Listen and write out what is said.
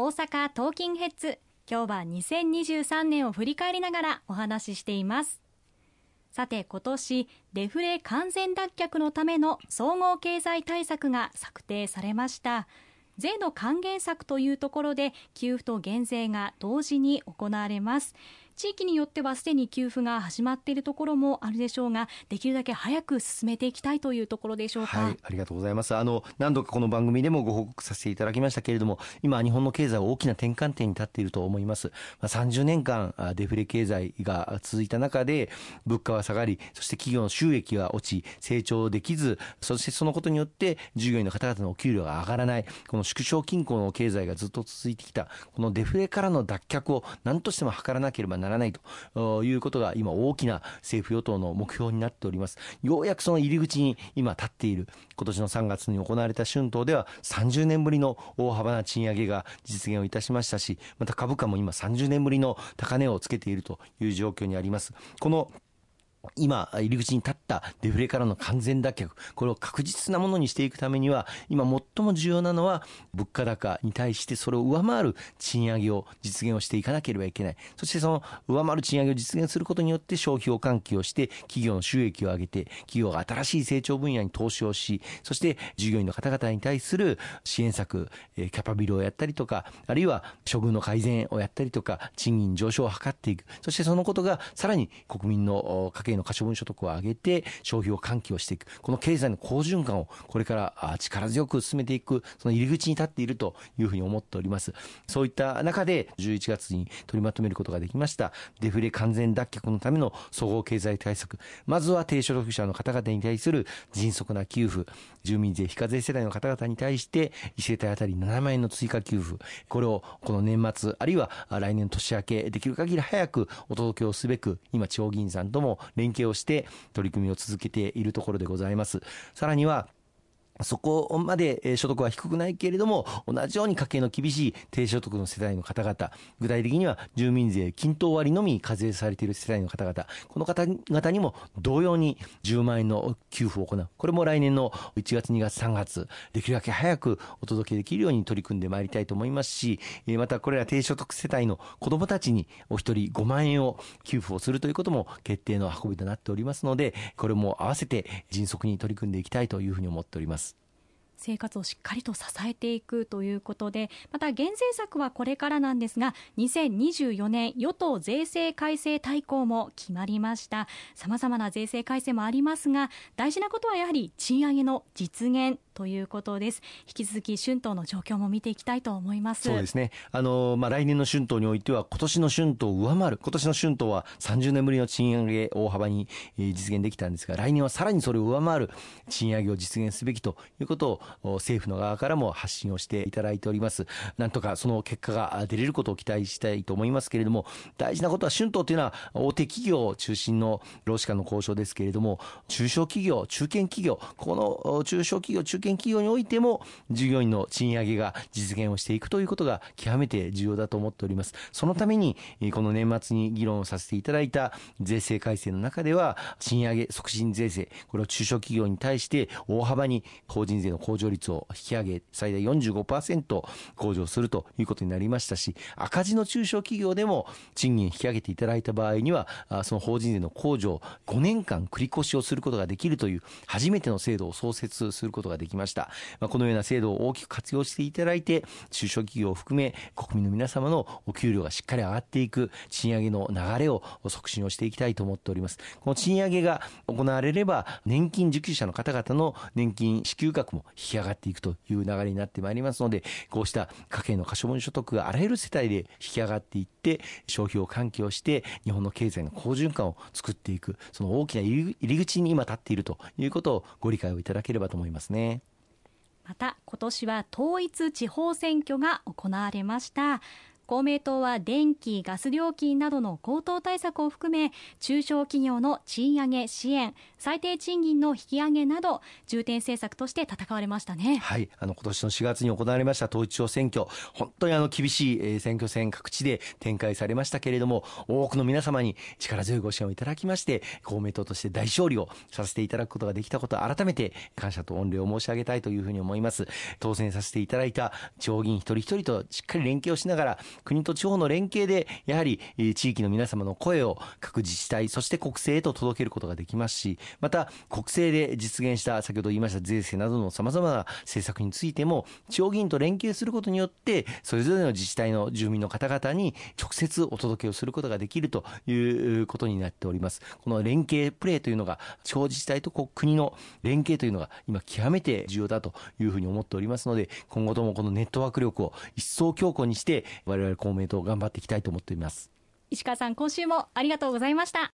大阪トーキンヘッズ。今日は2023年を振り返りながらお話ししています。さて今年デフレ完全脱却のための総合経済対策が策定されました。税の還元策というところで給付と減税が同時に行われます。地域によってはすでに給付が始まっているところもあるでしょうができるだけ早く進めていきたいというところでしょうか、はい、ありがとうございます。あの何度かこの番組でもご報告させていただきましたけれども今日本の経済は大きな転換点に立っていると思います。まあ、30年間デフレ経済が続いた中で物価は下がりそして企業の収益は落ち成長できずそしてそのことによって従業員の方々のお給料が上がらない。この縮小均衡の経済がずっと続いてきた。このデフレからの脱却を何としても図らなければならない。ならないということが今大きな政府与党の目標になっております。ようやくその入り口に今立っている今年の3月に行われた春闘では30年ぶりの大幅な賃上げが実現をいたしましたしまた株価も今30年ぶりの高値をつけているという状況にあります。この今、入り口に立ったデフレからの完全脱却、これを確実なものにしていくためには、今最も重要なのは、物価高に対してそれを上回る賃上げを実現をしていかなければいけない。そしてその上回る賃上げを実現することによって消費を喚起をして、企業の収益を上げて、企業が新しい成長分野に投資をし、そして従業員の方々に対する支援策、キャパビルをやったりとか、あるいは処遇の改善をやったりとか、賃金上昇を図っていく。そしてそのことがさらに国民の家計の可処分所得を上げて消費を喚起をしていく。この経済の好循環をこれから力強く進めていくその入り口に立っているというふうに思っております。そういった中で11月に取りまとめることができました。デフレ完全脱却のための総合経済対策。まずは低所得者の方々に対する迅速な給付。住民税非課税世代の方々に対して1世帯当たり7万円の追加給付。これをこの年末あるいは来年年明けできる限り早くお届けをすべく今地方議員さんとも連携をして取り組みを続けているところでございます。さらにはそこまで所得は低くないけれども、同じように家計の厳しい低所得の世代の方々、具体的には住民税均等割のみ課税されている世代の方々、この方々にも同様に10万円の給付を行う。これも来年の1月、2月、3月、できるだけ早くお届けできるように取り組んでまいりたいと思いますし、またこれら低所得世帯の子どもたちにお一人5万円を給付をするということも決定の運びとなっておりますので、これも合わせて迅速に取り組んでいきたいというふうに思っております。生活をしっかりと支えていくということでまた減税策はこれからなんですが2024年与党税制改正大綱も決まりました。さまざまな税制改正もありますが大事なことはやはり賃上げの実現ということです。引き続き春闘の状況も見ていきたいと思います。そうですね。あの、まあ、来年の春闘においては今年の春闘を上回る今年の春闘は30年ぶりの賃上げ大幅に実現できたんですが来年はさらにそれを上回る賃上げを実現すべきということを政府の側からも発信をしていただいております。なんとかその結果が出れることを期待したいと思いますけれども大事なことは春闘というのは大手企業中心の労使間の交渉ですけれども中小企業中堅企業この中小企業中堅堅企業においても従業員の賃上げが実現をしていくということが極めて重要だと思っておりますそのためにこの年末に議論をさせていただいた税制改正の中では賃上げ促進税制これを中小企業に対して大幅に法人税の控除率を引き上げ最大45%控除するということになりましたし赤字の中小企業でも賃金引き上げていただいた場合にはその法人税の控除を5年間繰り越しをすることができるという初めての制度を創設することができました。まあ、このような制度を大きく活用していただいて、中小企業を含め国民の皆様のお給料がしっかり上がっていく賃上げの流れを促進をしていきたいと思っております。この賃上げが行われれば、年金受給者の方々の年金支給額も引き上がっていくという流れになってまいりますので、こうした家計の可処分所得があらゆる世帯で引き上がっていって、消費を喚起をして、日本の経済の好循環を作っていく、その大きな入り口に今立っているということをご理解をいただければと思いますね。また今年は統一地方選挙が行われました。公明党は電気・ガス料金などの高騰対策を含め中小企業の賃上げ支援最低賃金の引き上げなど重点政策として戦われましたね。はい。あの今年の4月に行われました統一地方選挙。本当にあの厳しい選挙戦各地で展開されましたけれども多くの皆様に力強いご支援をいただきまして公明党として大勝利をさせていただくことができたこと改めて感謝と御礼を申し上げたいというふうに思います。当選させていただいた地方議員一人一人としっかり連携をしながら国と地方の連携でやはり地域の皆様の声を各自治体そして国政へと届けることができますしまた国政で実現した先ほど言いました税制などのさまざまな政策についても地方議員と連携することによってそれぞれの自治体の住民の方々に直接お届けをすることができるということになっております。この連携プレーというのが地方自治体と国の連携というのが今極めて重要だというふうに思っておりますので今後ともこのネットワーク力を一層強固にして我々公明党頑張っていきたいと思っています。石川さん今週もありがとうございました。